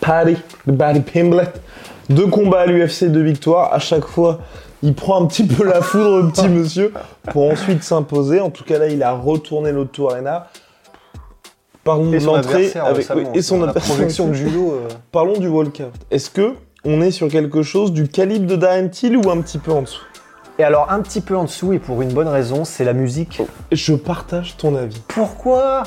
Paddy, Paddy Pimblett. Deux combats à l'UFC, deux victoires. À chaque fois, il prend un petit peu la foudre, le petit monsieur, pour ensuite s'imposer. En tout cas, là, il a retourné l'Auto Arena. Parlons Et de l'entrée avec oui, et son projection de judo. euh, Parlons du walkout. Est-ce que on est sur quelque chose du calibre de Darren Till ou un petit peu en dessous? Et alors un petit peu en dessous et pour une bonne raison, c'est la musique. Je partage ton avis. Pourquoi?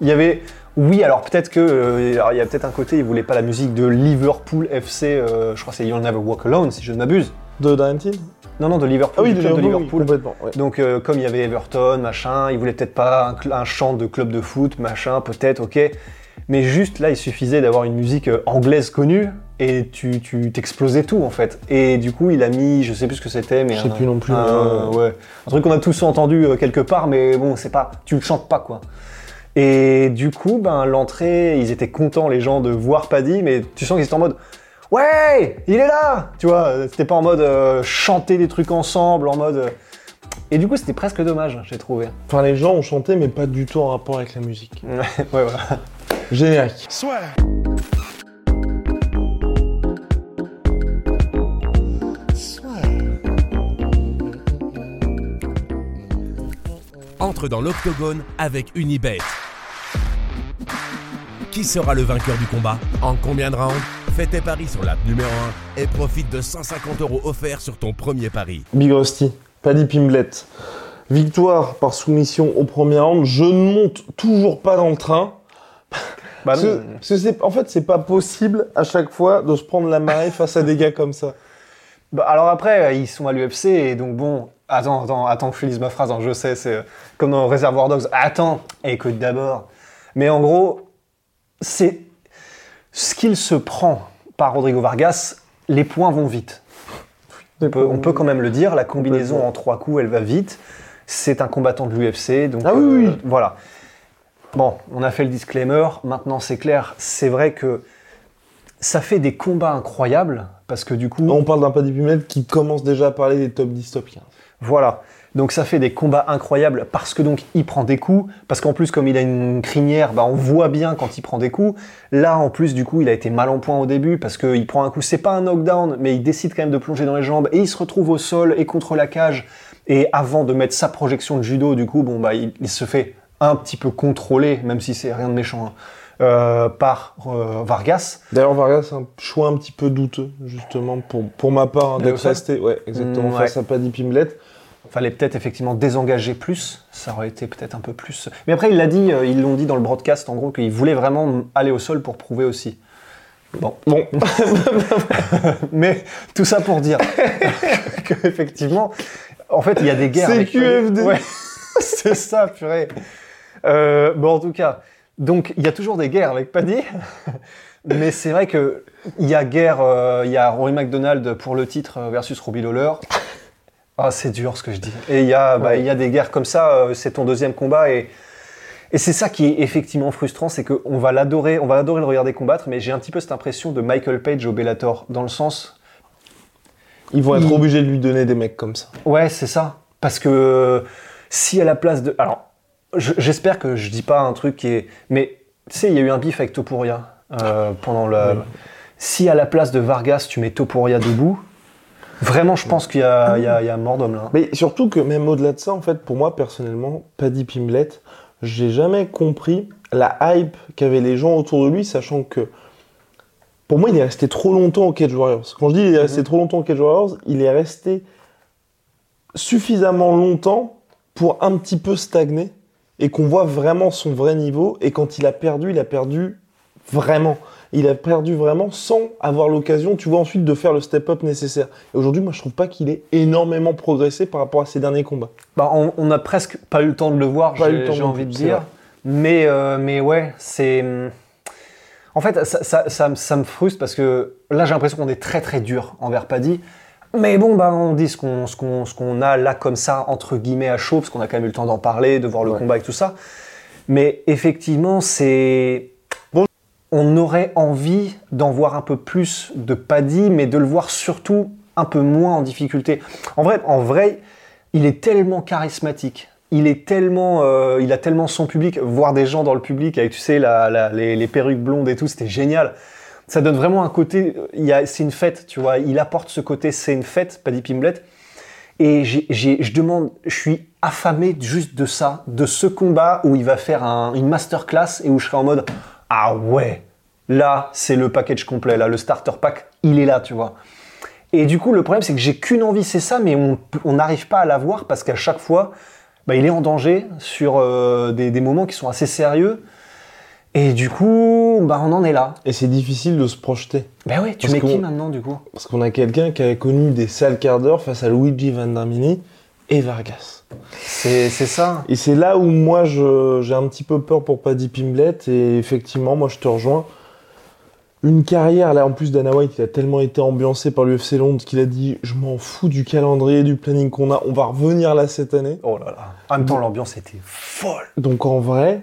Il y avait. Oui, alors peut-être que. euh, alors, il y a peut-être un côté, il voulait pas la musique de Liverpool FC, euh, je crois que c'est You'll Never Walk Alone, si je ne m'abuse. De Till Non, non, de Liverpool. Ah oui, du de Liverpool, oui, complètement. ouais. Donc, euh, comme il y avait Everton, machin, il voulait peut-être pas un, chant de club de foot, machin, peut-être, ok. Mais juste là, il suffisait d'avoir une musique anglaise connue et tu tu- t'explosais tout en fait. Et du coup, il a mis, je sais plus ce que c'était, mais Je sais un- plus non plus, un- ouais, un truc qu'on a tous entendu quelque part, mais bon, c'est pas, tu le chantes pas quoi. Et du coup, ben l'entrée, ils étaient contents les gens de voir Paddy, mais tu sens qu'ils étaient en mode. Ouais, il est là Tu vois, c'était pas en mode euh, chanter des trucs ensemble, en mode. euh, Et du coup, c'était presque dommage, j'ai trouvé. Enfin, les gens ont chanté, mais pas du tout en rapport avec la musique. ouais, voilà. Générique. Entre dans l'octogone avec Unibet. Qui sera le vainqueur du combat En combien de rounds Fais tes paris sur l'app numéro 1 et profite de 150 euros offerts sur ton premier pari. Big Rusty, Paddy Pimblett. Victoire par soumission au premier round. Je ne monte toujours pas dans le train. Bah Parce non. parce que c'est- en fait, c'est pas possible à chaque fois de se prendre la marée face à des gars comme ça. Bah, alors après, ils sont à l'UFC et donc bon. Attends, attends, attends que je finisse ma phrase. hein, je sais, c'est euh, comme dans Reservoir Dogs. Attends, écoute d'abord. Mais en gros, c'est ce qu'il se prend par Rodrigo Vargas. Les points vont vite. On peut, on peut quand même le dire. La combinaison en trois coups, elle va vite. C'est un combattant de l'UFC, donc Ah oui, euh, oui. voilà. Bon, on a fait le disclaimer. Maintenant, c'est clair. C'est vrai que ça fait des combats incroyables parce que du coup, On parle d'un Paddy Pimblett qui commence déjà à parler des top 10, top 15. voilà. Donc ça fait des combats incroyables parce que donc il prend des coups, parce qu'en plus comme il a une crinière, bah on voit bien quand il prend des coups. Là en plus du coup il a été mal en point au début parce qu'il prend un coup, c'est pas un knockdown, mais il décide quand même de plonger dans les jambes et il se retrouve au sol et contre la cage. Et avant de mettre sa projection de judo, du coup bon bah il, il se fait un petit peu contrôler, même si c'est rien de méchant, hein, euh, par euh, Vargas. D'ailleurs, Vargas, c'est un choix un petit peu douteux, justement, pour, pour ma part, hein, d'être resté ouais, exactement, Mm, face à Paddy Pimblett. Fallait peut-être effectivement désengager plus, ça aurait été peut-être un peu plus. Mais après, il l'a dit, euh, ils l'ont dit dans le broadcast en gros qu'il voulait vraiment aller au sol pour prouver aussi. Bon, Bon, mais tout ça pour dire que effectivement, en fait, il y a des guerres. C'est QFD. Ouais, c'est ça, purée. Euh, bon, en tout cas, donc il y a toujours des guerres avec Paddy, mais c'est vrai que il y a guerre, euh, il y a Rory McDonald pour le titre euh, versus Robbie Lawler. Ah, c'est dur ce que je dis. Et il y a, bah, Ouais. il y a des guerres comme ça. euh, c'est ton deuxième combat et et c'est ça qui est effectivement frustrant, c'est qu'on va l'adorer, on va adorer le regarder combattre, mais j'ai un petit peu cette impression de Michael Page au Bellator, dans le sens, ils vont être Il- obligés de lui donner des mecs comme ça. ouais, c'est ça, parce que si à la place de, alors, j'espère que je dis pas un truc qui est, mais tu sais, il y a eu un bif avec Topuria euh, pendant le, Oui. si à la place de Vargas tu mets Topuria debout, vraiment, je pense qu'il y a, il y a, il y a mort d'homme là. Mais surtout que même au-delà de ça, en fait, pour moi, personnellement, Paddy Pimblett, j'ai jamais compris la hype qu'avaient les gens autour de lui, sachant que pour moi, il est resté trop longtemps au Cage Warriors. Quand je dis il est resté trop longtemps au Cage Warriors, il est resté suffisamment longtemps pour un petit peu stagner et qu'on voit vraiment son vrai niveau. Et quand il a perdu, il a perdu vraiment. Il a perdu vraiment sans avoir l'occasion, tu vois, ensuite de faire le step-up nécessaire. Et aujourd'hui, moi, je trouve pas qu'il ait énormément progressé par rapport à ses derniers combats. Bah, on, on a presque pas eu le temps de le voir, j'ai envie de dire. Mais, euh, mais ouais, c'est. En fait, ça, ça, ça me frustre parce que là, j'ai l'impression qu'on est très très dur envers Paddy. Mais bon, bah, on dit ce qu'on ce qu'on a là comme ça, entre guillemets, à chaud, parce qu'on a quand même eu le temps d'en parler, de voir le Ouais. combat et tout ça. Mais effectivement, c'est. Bon. On aurait envie d'en voir un peu plus de Paddy, mais de le voir surtout un peu moins en difficulté. En vrai, en vrai il est tellement charismatique. Il est tellement, euh, il a tellement son public. Voir des gens dans le public avec, tu sais, la- la- les, les perruques blondes et tout, c'était génial. Ça donne vraiment un côté. C'est une fête, tu vois. Il apporte ce côté, c'est une fête, Paddy Pimblet. Et je demande, je suis affamé juste de ça, de ce combat où il va faire un- une masterclass et où je serai en mode ah ouais, là c'est le package complet, là le starter pack, il est là, tu vois. Et du coup, le problème, c'est que j'ai qu'une envie, c'est ça, mais on n'arrive pas à l'avoir parce qu'à chaque fois, bah, il est en danger sur euh, des moments qui sont assez sérieux. Et du coup, bah, on en est là. Et c'est difficile de se projeter. Ben oui, tu Parce mets qui maintenant, du coup? Parce qu'on a quelqu'un qui avait connu des sales quarts d'heure face à Luigi Vandermini et Vargas. C'est ça. Et c'est là où moi je- j'ai un petit peu peur pour Paddy Pimblet et effectivement moi je te rejoins. Une carrière, là en plus Dana White il a tellement été ambiancé par l'UFC Londres qu'il a dit je m'en fous du calendrier, du planning qu'on a, on va revenir là cette année. Oh là là. En même temps, l'ambiance était folle. Donc en vrai,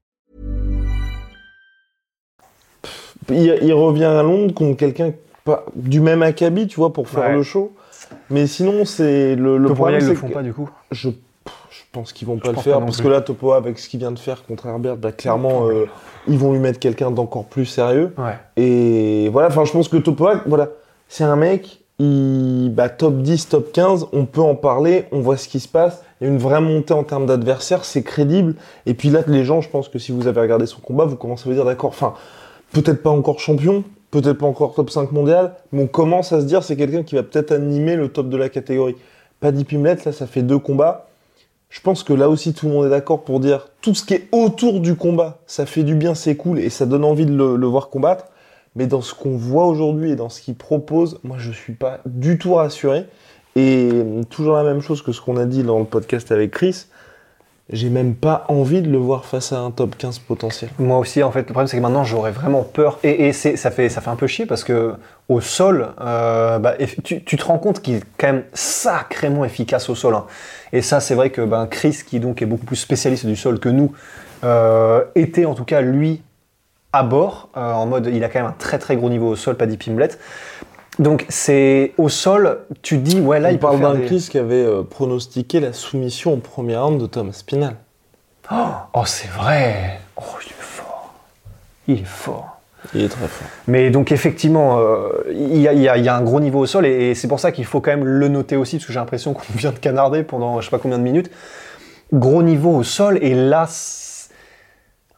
Il, il revient à Londres contre quelqu'un du même acabit, tu vois, pour faire Ouais. le show. Mais sinon, c'est le, le problème, ils le font que pas, du coup. je, je pense qu'ils vont pas le faire pas parce plus. que là, Topo avec ce qu'il vient de faire contre Herbert, bah, clairement, euh, ils vont lui mettre quelqu'un d'encore plus sérieux. Ouais. Et voilà, enfin, je pense que Topoak, voilà, c'est un mec, il, bah, top 10, top 15, on peut en parler, on voit ce qui se passe. Il y a une vraie montée en termes d'adversaires, c'est crédible. Et puis là, les gens, je pense que si vous avez regardé son combat, vous commencez à vous dire, d'accord, enfin, peut-être pas encore champion, peut-être pas encore top 5 mondial, mais on commence à se dire, c'est quelqu'un qui va peut-être animer le top de la catégorie. Paddy Pimlet, là, ça fait deux combats. Je pense que là aussi, tout le monde est d'accord pour dire tout ce qui est autour du combat, ça fait du bien, c'est cool et ça donne envie de le, voir combattre. Mais dans ce qu'on voit aujourd'hui et dans ce qu'il propose, moi, je suis pas du tout rassuré. Et euh, toujours la même chose que ce qu'on a dit dans le podcast avec Chris, j'ai même pas envie de le voir face à un top 15 potentiel. Moi aussi, en fait, le problème, c'est que maintenant, j'aurais vraiment peur. Et, et ça, fait, ça fait un peu chier parce que au sol, euh, bah, tu, tu te rends compte qu'il est quand même sacrément efficace au sol. hein. Et ça, c'est vrai que ben, Chris, qui donc est beaucoup plus spécialiste du sol que nous, euh, était en tout cas, lui, à bord, euh, en mode, il a quand même un très très gros niveau au sol, Paddy Pimblet. Donc, c'est au sol, tu dis, ouais, là, On il parle d'un des- Chris qui avait euh, pronostiqué la soumission au premier round de Thomas Spinal. Oh, c'est vrai Oh, il est fort Il est fort Il est très fort. Mais donc effectivement, euh, il y, a- y y un gros niveau au sol et, et c'est pour ça qu'il faut quand même le noter aussi, parce que j'ai l'impression qu'on vient de canarder pendant je sais pas combien de minutes. Gros niveau au sol et là,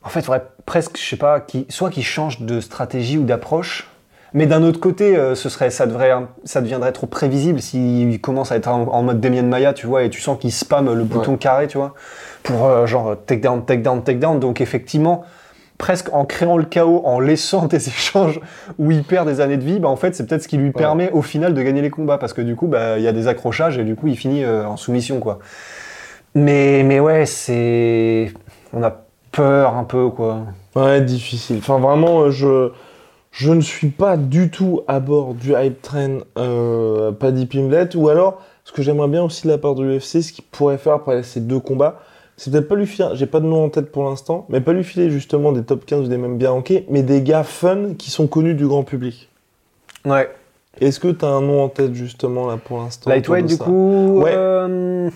en fait, il faudrait presque, je sais pas, soit qu'il change de stratégie ou d'approche. Mais d'un autre côté, euh, ce serait, ça, devrait, ça deviendrait trop prévisible s'il commence à être en, en mode Damien Maya, tu vois, et tu sens qu'il spamme le bouton carré, tu vois, pour euh, genre take down, take down, take down. Donc effectivement, presque en créant le chaos, en laissant des échanges où il perd des années de vie, bah en fait c'est peut-être ce qui lui permet au final de gagner les combats parce que du coup bah il y a des accrochages et du coup il finit euh, en soumission quoi. Mais mais ouais c'est on a peur un peu quoi. Ouais, difficile. Enfin, vraiment, euh, je, je ne suis pas du tout à bord du hype train euh, Paddy Pimlet. Ou alors, ce que j'aimerais bien aussi de la part de l'UFC, ce qu'il pourrait faire après ces deux combats, c'est peut-être pas lui filer, j'ai pas de nom en tête pour l'instant, mais pas lui filer justement des top 15 ou des mêmes bien rankés, mais des gars fun qui sont connus du grand public. Ouais. Est-ce que tu as un nom en tête justement là pour l'instant Lightweight du ça coup. Ouais. euh,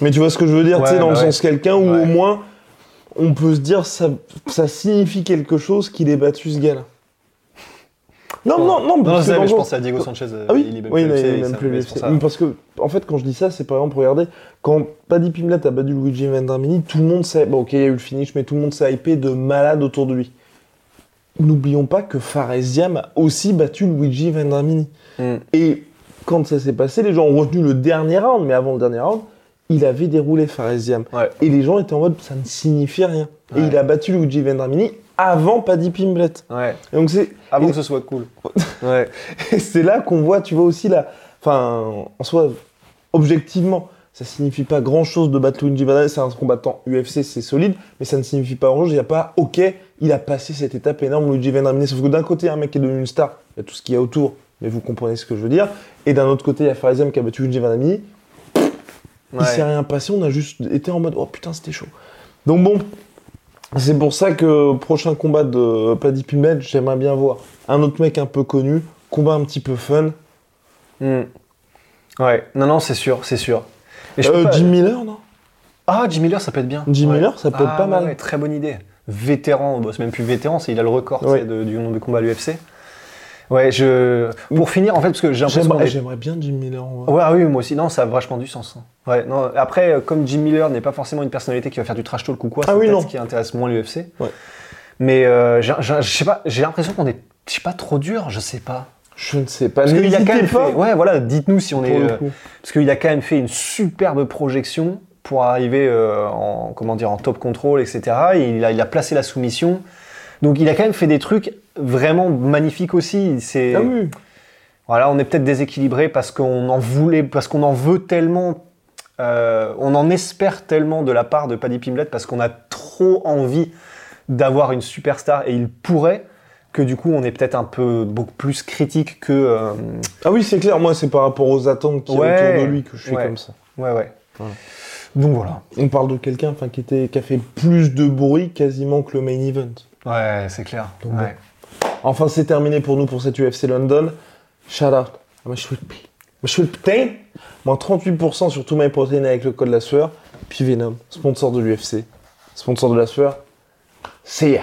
Mais tu vois ce que je veux dire, tu sais, dans bah le ouais. sens quelqu'un où Ouais. au moins on peut se dire ça, ça signifie quelque chose qu'il ait battu ce gars-là. Non, non, non, Non, parce je que mais je pense à Diego Sanchez. euh, Ah oui, il est même oui, plus il est même plus ça. Parce que, en fait, quand je dis ça, c'est par exemple, regardez, quand Paddy Pimblett a battu Luigi Vendramini, tout le monde s'est. Bon, ok, il y a eu le finish, mais tout le monde s'est hypé de malade autour de lui. N'oublions pas que Faresiam a aussi battu Luigi Vendramini. Mm. Et quand ça s'est passé, les gens ont retenu le dernier round, mais avant le dernier round, il avait déroulé Faresiam. Ouais. Et les gens étaient en mode, ça ne signifie rien. Et il a battu Luigi Vendramini avant Paddy Pimblett. Ouais. Et donc c'est Avant Et- que ce soit cool. Ouais. et c'est là qu'on voit, tu vois aussi la. Enfin, en soi, objectivement, ça signifie pas grand chose de battre Luigi Vandal. C'est un combattant UFC, c'est solide, mais ça ne signifie pas grand chose. Il n'y a pas, ok, il a passé cette étape énorme, Luigi Vandal. Sauf que d'un côté, il y a un mec qui est devenu une star, il y a tout ce qu'il y a autour, mais vous comprenez ce que je veux dire. Et d'un autre côté, il y a Farizem qui a battu Luigi Vandal. Il s'est rien passé, on a juste été en mode, oh putain, c'était chaud. Donc bon. C'est pour ça que prochain combat de Paddy Pimblett, j'aimerais bien voir un autre mec un peu connu, combat un petit peu fun, Hmm. Ouais. Non, non, c'est sûr, c'est sûr. Et je peux Euh, pas- Jim Miller, non? Ah, Jim Miller, ça peut être bien. Jim Ouais. Miller, ça peut être Ah, pas ouais, mal. ouais, très bonne idée. Vétéran, bon, c'est même plus vétéran, c'est il a le record de- du nombre de combats à l'UFC. Ouais, je. Pour finir, en fait, parce que j'ai l'impression. J'aimerais bien Jim Miller. vrai. Ouais, ah oui, moi aussi. Non, ça a vachement du sens. hein. Ouais, non. Après, euh, comme Jim Miller n'est pas forcément une personnalité qui va faire du trash talk ou quoi, Ah c'est oui, peut-être non. ce qui intéresse moins l'UFC. Ouais. Mais euh, je sais pas, j'ai l'impression qu'on est, je sais pas, trop dur, je sais pas. Je ne sais pas. Parce qu'il a quand même pas. fait. Ouais, voilà, dites-nous si on est. euh, parce qu'il a quand même fait une superbe projection pour arriver euh, en, comment dire, en top control, etc. Et il, a, il a placé la soumission. Donc il a quand même fait des trucs vraiment magnifiques aussi. C'est, Ah oui. voilà, on est peut-être déséquilibré parce qu'on en voulait, parce qu'on en veut tellement, euh, on en espère tellement de la part de Paddy Pimblett parce qu'on a trop envie d'avoir une superstar et il pourrait que du coup on est peut-être un peu beaucoup plus critique que euh, Ah oui, c'est clair. Moi, c'est par rapport aux attentes qui Ouais. autour de lui que je suis Ouais. comme ça. ouais ouais. Voilà. Donc voilà. On parle de quelqu'un enfin, qui, était, qui a fait plus de bruit quasiment que le main event. Ouais, c'est clair. Donc Ouais. Enfin, c'est terminé pour nous pour cette UFC London. Shout out à Mashwilpi. Mashwilpi, moins 38% sur tout MyProtein avec le code la sueur. Puis Venom, sponsor de l'UFC, sponsor de la sueur. See ya.